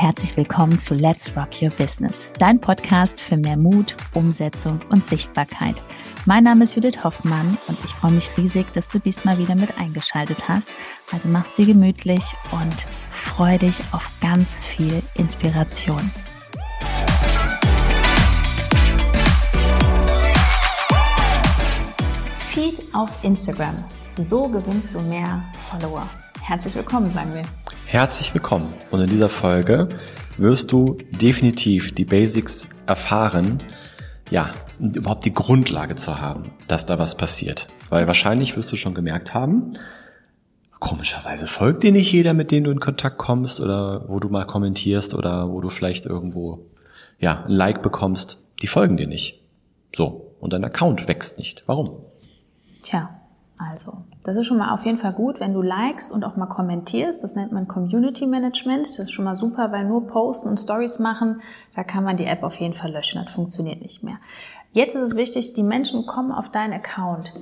herzlich willkommen zu Let's Rock Your Business, dein Podcast für mehr Mut, Umsetzung und Sichtbarkeit. Mein Name ist Judith Hoffmann und ich freue mich riesig, dass du diesmal wieder mit eingeschaltet hast. Also mach's dir gemütlich und freu dich auf ganz viel Inspiration. Feed auf Instagram. So gewinnst du mehr Follower. Herzlich willkommen, sagen wir. Herzlich willkommen. Und in dieser Folge wirst du definitiv die Basics erfahren, ja, überhaupt die Grundlage zu haben, dass da was passiert. Weil wahrscheinlich wirst du schon gemerkt haben, komischerweise folgt dir nicht jeder, mit dem du in Kontakt kommst oder wo du mal kommentierst oder wo du vielleicht irgendwo, ja, ein Like bekommst. Die folgen dir nicht. So. Und dein Account wächst nicht. Warum? Tja, also, das ist schon mal auf jeden Fall gut, wenn du likest und auch mal kommentierst. Das nennt man Community Management. Das ist schon mal super, weil nur Posten und Stories machen, da kann man die App auf jeden Fall löschen. Das funktioniert nicht mehr. Jetzt ist es wichtig, die Menschen kommen auf deinen Account.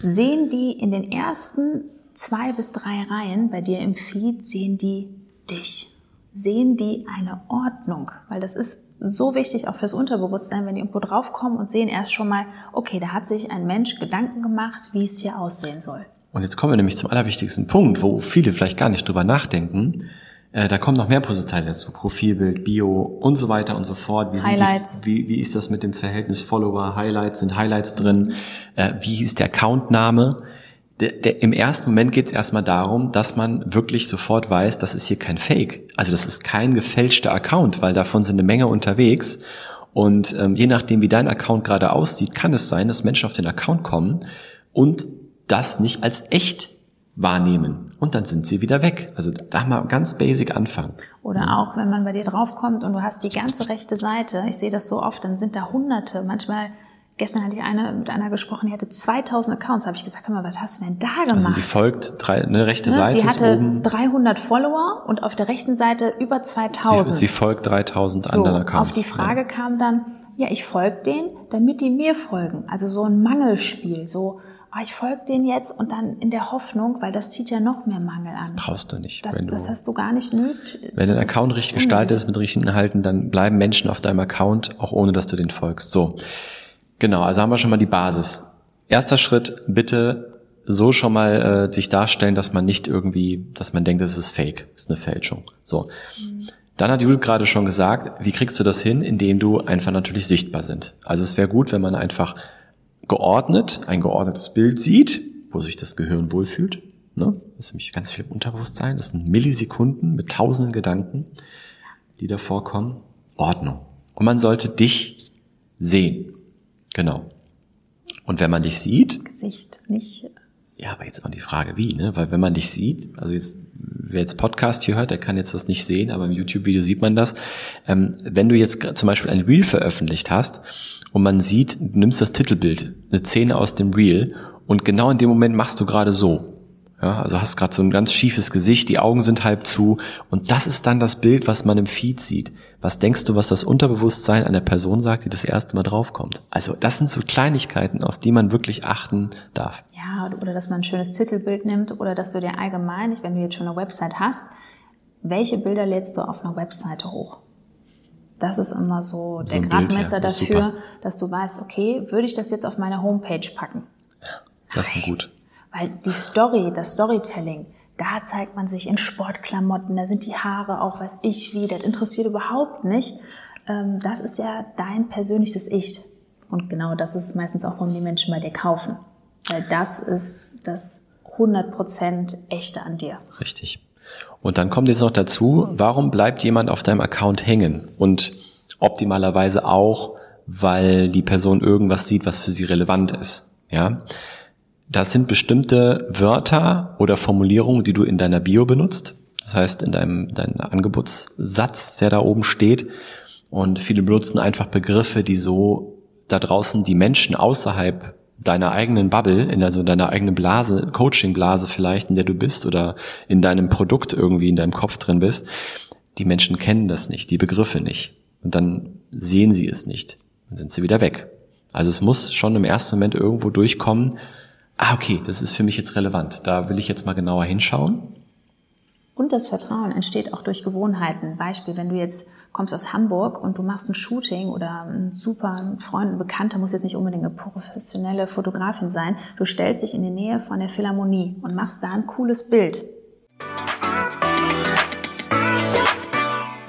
Sehen die in den ersten zwei bis drei Reihen bei dir im Feed, sehen die dich. Sehen die eine Ordnung, weil das ist so wichtig auch fürs Unterbewusstsein, wenn die irgendwo draufkommen und sehen erst schon mal, okay, da hat sich ein Mensch Gedanken gemacht, wie es hier aussehen soll. Und jetzt kommen wir nämlich zum allerwichtigsten Punkt, wo viele vielleicht gar nicht drüber nachdenken. Äh, da kommen noch mehr Puzzleteile dazu, Profilbild, Bio und so weiter und so fort. Wie Highlights. Die, wie, wie ist das mit dem Verhältnis Follower, Highlights, sind Highlights drin? Äh, wie ist der Accountname? Der, der, Im ersten Moment geht es erstmal darum, dass man wirklich sofort weiß, das ist hier kein Fake. Also das ist kein gefälschter Account, weil davon sind eine Menge unterwegs. Und ähm, je nachdem, wie dein Account gerade aussieht, kann es sein, dass Menschen auf den Account kommen und das nicht als echt wahrnehmen. Und dann sind sie wieder weg. Also da mal ganz basic anfangen. Oder auch, wenn man bei dir draufkommt und du hast die ganze rechte Seite, ich sehe das so oft, dann sind da hunderte, manchmal Gestern hatte ich eine, mit einer gesprochen, die hatte 2000 Accounts. Habe ich gesagt, hör mal, was hast du denn da gemacht? Also sie folgt drei, eine rechte ja, Seite. Sie hatte oben. 300 Follower und auf der rechten Seite über 2000. Sie, sie folgt 3000 so, anderen Accounts. Auf die Frage ja. kam dann, ja, ich folge denen, damit die mir folgen. Also so ein Mangelspiel, so, oh, ich folge denen jetzt und dann in der Hoffnung, weil das zieht ja noch mehr Mangel an. Das brauchst du nicht. Das, du, das hast du gar nicht nötig. Wenn dein Account richtig gestaltet ist mit richtigen Inhalten, dann bleiben Menschen auf deinem Account, auch ohne dass du den folgst. So. Genau, also haben wir schon mal die Basis. Erster Schritt, bitte so schon mal äh, sich darstellen, dass man nicht irgendwie, dass man denkt, das ist fake, ist eine Fälschung. So. Dann hat Judith gerade schon gesagt, wie kriegst du das hin, indem du einfach natürlich sichtbar sind. Also es wäre gut, wenn man einfach geordnet, ein geordnetes Bild sieht, wo sich das Gehirn wohlfühlt. Ne? Das ist nämlich ganz viel Unterbewusstsein. Das sind Millisekunden mit tausenden Gedanken, die da vorkommen. Ordnung. Und man sollte dich sehen. Genau. Und wenn man dich sieht. Gesicht, nicht. Ja, aber jetzt auch die Frage, wie, ne? Weil wenn man dich sieht, also jetzt, wer jetzt Podcast hier hört, der kann jetzt das nicht sehen, aber im YouTube-Video sieht man das. Ähm, wenn du jetzt zum Beispiel ein Reel veröffentlicht hast und man sieht, du nimmst das Titelbild, eine Szene aus dem Reel und genau in dem Moment machst du gerade so. Ja, also hast gerade so ein ganz schiefes Gesicht, die Augen sind halb zu und das ist dann das Bild, was man im Feed sieht. Was denkst du, was das Unterbewusstsein einer Person sagt, die das erste Mal draufkommt? Also das sind so Kleinigkeiten, auf die man wirklich achten darf. Ja, oder dass man ein schönes Titelbild nimmt oder dass du dir allgemein, wenn du jetzt schon eine Website hast, welche Bilder lädst du auf einer Webseite hoch? Das ist immer so, so der Gradmesser ja, dafür, dass du weißt, okay, würde ich das jetzt auf meine Homepage packen? Ja, das ist gut. Weil die Story, das Storytelling, da zeigt man sich in Sportklamotten, da sind die Haare auch, weiß ich wie, das interessiert überhaupt nicht. Ähm, das ist ja dein persönliches Ich. Und genau das ist meistens auch, warum die Menschen bei dir kaufen. Weil das ist das 100% echte an dir. Richtig. Und dann kommt jetzt noch dazu, warum bleibt jemand auf deinem Account hängen? Und optimalerweise auch, weil die Person irgendwas sieht, was für sie relevant ist. Ja. Das sind bestimmte Wörter oder Formulierungen, die du in deiner Bio benutzt. Das heißt, in deinem, deinem Angebotssatz, der da oben steht. Und viele benutzen einfach Begriffe, die so da draußen die Menschen außerhalb deiner eigenen Bubble, in also deiner eigenen Blase, Coaching-Blase vielleicht, in der du bist oder in deinem Produkt irgendwie in deinem Kopf drin bist, die Menschen kennen das nicht, die Begriffe nicht. Und dann sehen sie es nicht. Dann sind sie wieder weg. Also es muss schon im ersten Moment irgendwo durchkommen, ah, okay, das ist für mich jetzt relevant. Da will ich jetzt mal genauer hinschauen. Und das Vertrauen entsteht auch durch Gewohnheiten. Beispiel, wenn du jetzt kommst aus Hamburg und du machst ein Shooting oder ein super Freund, ein Bekannter, muss jetzt nicht unbedingt eine professionelle Fotografin sein. Du stellst dich in die Nähe von der Philharmonie und machst da ein cooles Bild.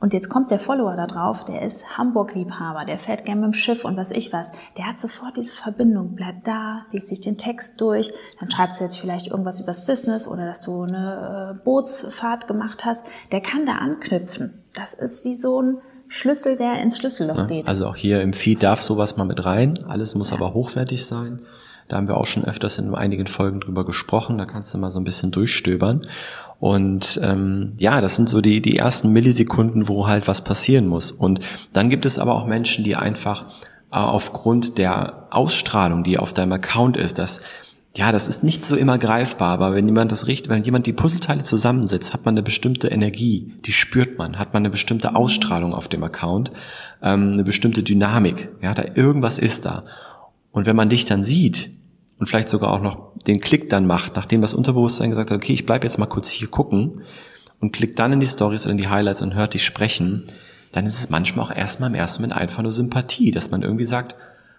Und jetzt kommt der Follower da drauf, der ist Hamburg-Liebhaber, der fährt gerne mit dem Schiff und was ich was. Der hat sofort diese Verbindung, bleibt da, liest sich den Text durch, dann schreibst du jetzt vielleicht irgendwas übers Business oder dass du eine äh, Bootsfahrt gemacht hast. Der kann da anknüpfen. Das ist wie so ein Schlüssel, der ins Schlüsselloch geht. Also auch hier im Feed darf sowas mal mit rein. Alles muss ja. aber hochwertig sein. Da haben wir auch schon öfters in einigen Folgen drüber gesprochen. Da kannst du mal so ein bisschen durchstöbern. Und ähm, ja, das sind so die, die ersten Millisekunden, wo halt was passieren muss. Und dann gibt es aber auch Menschen, die einfach äh, aufgrund der Ausstrahlung, die auf deinem Account ist, das ja, das ist nicht so immer greifbar, aber wenn jemand das richtet, wenn jemand die Puzzleteile zusammensetzt, hat man eine bestimmte Energie, die spürt man, hat man eine bestimmte Ausstrahlung auf dem Account, ähm, eine bestimmte Dynamik, ja, da irgendwas ist da. Und wenn man dich dann sieht, und vielleicht sogar auch noch den Klick dann macht, nachdem das Unterbewusstsein gesagt hat, okay, ich bleib jetzt mal kurz hier gucken und klickt dann in die Stories oder in die Highlights und hört dich sprechen, dann ist es manchmal auch erstmal im ersten Moment einfach nur Sympathie, dass man irgendwie sagt,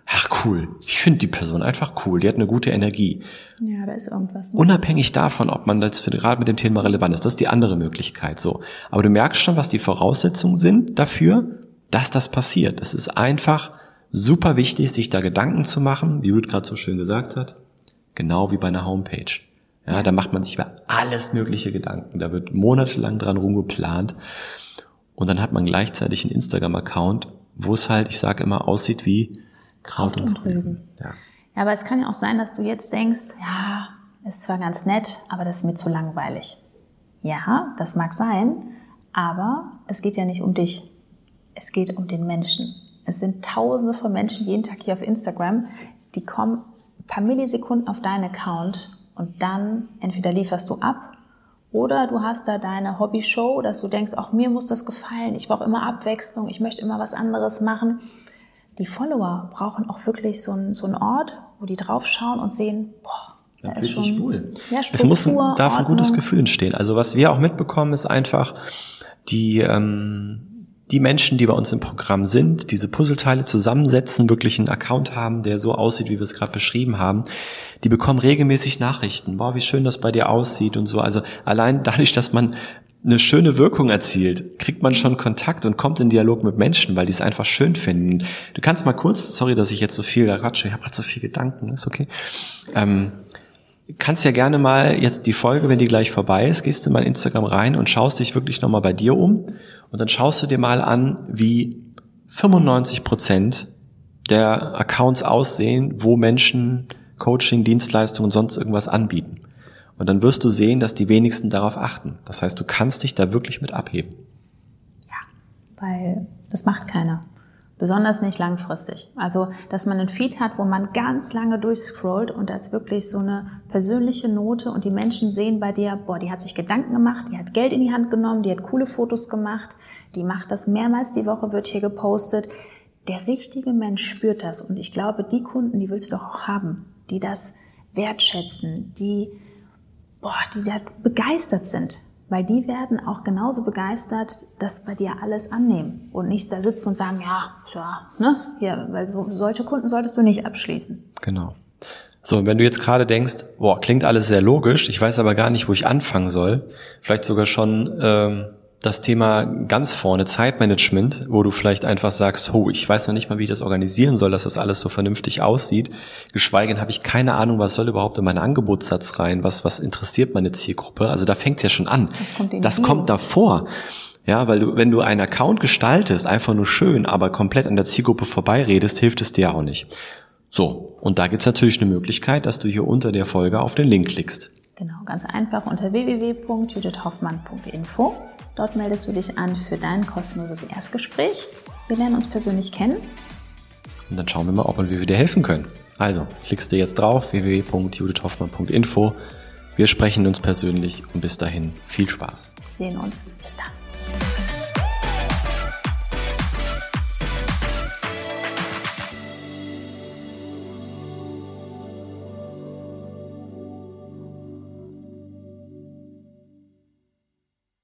ach cool, ich finde die Person einfach cool, die hat eine gute Energie. Ja, da ist irgendwas. Ne? Unabhängig davon, ob man das gerade mit dem Thema relevant ist, das ist die andere Möglichkeit so. Aber du merkst schon, was die Voraussetzungen sind dafür, dass das passiert. Das ist einfach super wichtig, sich da Gedanken zu machen, wie Ruth gerade so schön gesagt hat, genau wie bei einer Homepage. Ja, da macht man sich über alles mögliche Gedanken. Da wird monatelang dran rumgeplant. Und dann hat man gleichzeitig einen Instagram-Account, wo es halt, ich sage immer, aussieht wie Kraut, Kraut und, Rüben. Ja. ja, aber es kann ja auch sein, dass du jetzt denkst, ja, ist zwar ganz nett, aber das ist mir zu langweilig. Ja, das mag sein, aber es geht ja nicht um dich. Es geht um den Menschen. Es sind tausende von Menschen jeden Tag hier auf Instagram, die kommen ein paar Millisekunden auf deinen Account und dann entweder lieferst du ab oder du hast da deine Hobby-Show, dass du denkst, auch mir muss das gefallen, ich brauche immer Abwechslung, ich möchte immer was anderes machen. Die Follower brauchen auch wirklich so einen, so einen Ort, wo die draufschauen und sehen, boah, da fühlt sich wohl. Ja, es muss, darf ein gutes Gefühl entstehen. Also was wir auch mitbekommen, ist einfach die, ähm, die Menschen, die bei uns im Programm sind, diese Puzzleteile zusammensetzen, wirklich einen Account haben, der so aussieht, wie wir es gerade beschrieben haben, die bekommen regelmäßig Nachrichten. Boah, wie schön das bei dir aussieht und so. Also allein dadurch, dass man eine schöne Wirkung erzielt, kriegt man schon Kontakt und kommt in Dialog mit Menschen, weil die es einfach schön finden. Du kannst mal kurz, sorry, dass ich jetzt so viel da quatsche, ich habe gerade so viel Gedanken, ist okay. Ähm, kannst ja gerne mal jetzt die Folge, wenn die gleich vorbei ist, gehst du mal in Instagram rein und schaust dich wirklich nochmal bei dir um und dann schaust du dir mal an, wie 95 Prozent der Accounts aussehen, wo Menschen Coaching, Dienstleistungen und sonst irgendwas anbieten. Und dann wirst du sehen, dass die wenigsten darauf achten. Das heißt, du kannst dich da wirklich mit abheben. Ja, weil das macht keiner. Besonders nicht langfristig. Also, dass man einen Feed hat, wo man ganz lange durchscrollt und da ist wirklich so eine persönliche Note und die Menschen sehen bei dir, boah, die hat sich Gedanken gemacht, die hat Geld in die Hand genommen, die hat coole Fotos gemacht, die macht das mehrmals die Woche, wird hier gepostet. Der richtige Mensch spürt das und ich glaube, die Kunden, die willst du doch auch haben, die das wertschätzen, die, boah, die da begeistert sind weil die werden auch genauso begeistert, dass bei dir alles annehmen und nicht da sitzen und sagen, ja, ja, ne, hier, weil so, solche Kunden solltest du nicht abschließen. Genau. So, und wenn du jetzt gerade denkst, boah, klingt alles sehr logisch, ich weiß aber gar nicht, wo ich anfangen soll, vielleicht sogar schon ähm, das Thema ganz vorne, Zeitmanagement, wo du vielleicht einfach sagst, oh, ich weiß noch nicht mal, wie ich das organisieren soll, dass das alles so vernünftig aussieht. Geschweige denn habe ich keine Ahnung, was soll überhaupt in meinen Angebotssatz rein, was, was interessiert meine Zielgruppe. Also da fängt es ja schon an. Das kommt, das kommt davor. Ja, weil du, wenn du einen Account gestaltest, einfach nur schön, aber komplett an der Zielgruppe vorbeiredest, hilft es dir auch nicht. So, und da gibt's natürlich eine Möglichkeit, dass du hier unter der Folge auf den Link klickst. Genau, ganz einfach unter www.judithhoffmann.info. Dort meldest du dich an für dein kostenloses Erstgespräch. Wir lernen uns persönlich kennen. Und dann schauen wir mal, ob und wie wir dir helfen können. Also, klickst du jetzt drauf, www.judithhoffmann.info. Wir sprechen uns persönlich und bis dahin viel Spaß. Wir sehen uns. Bis dann.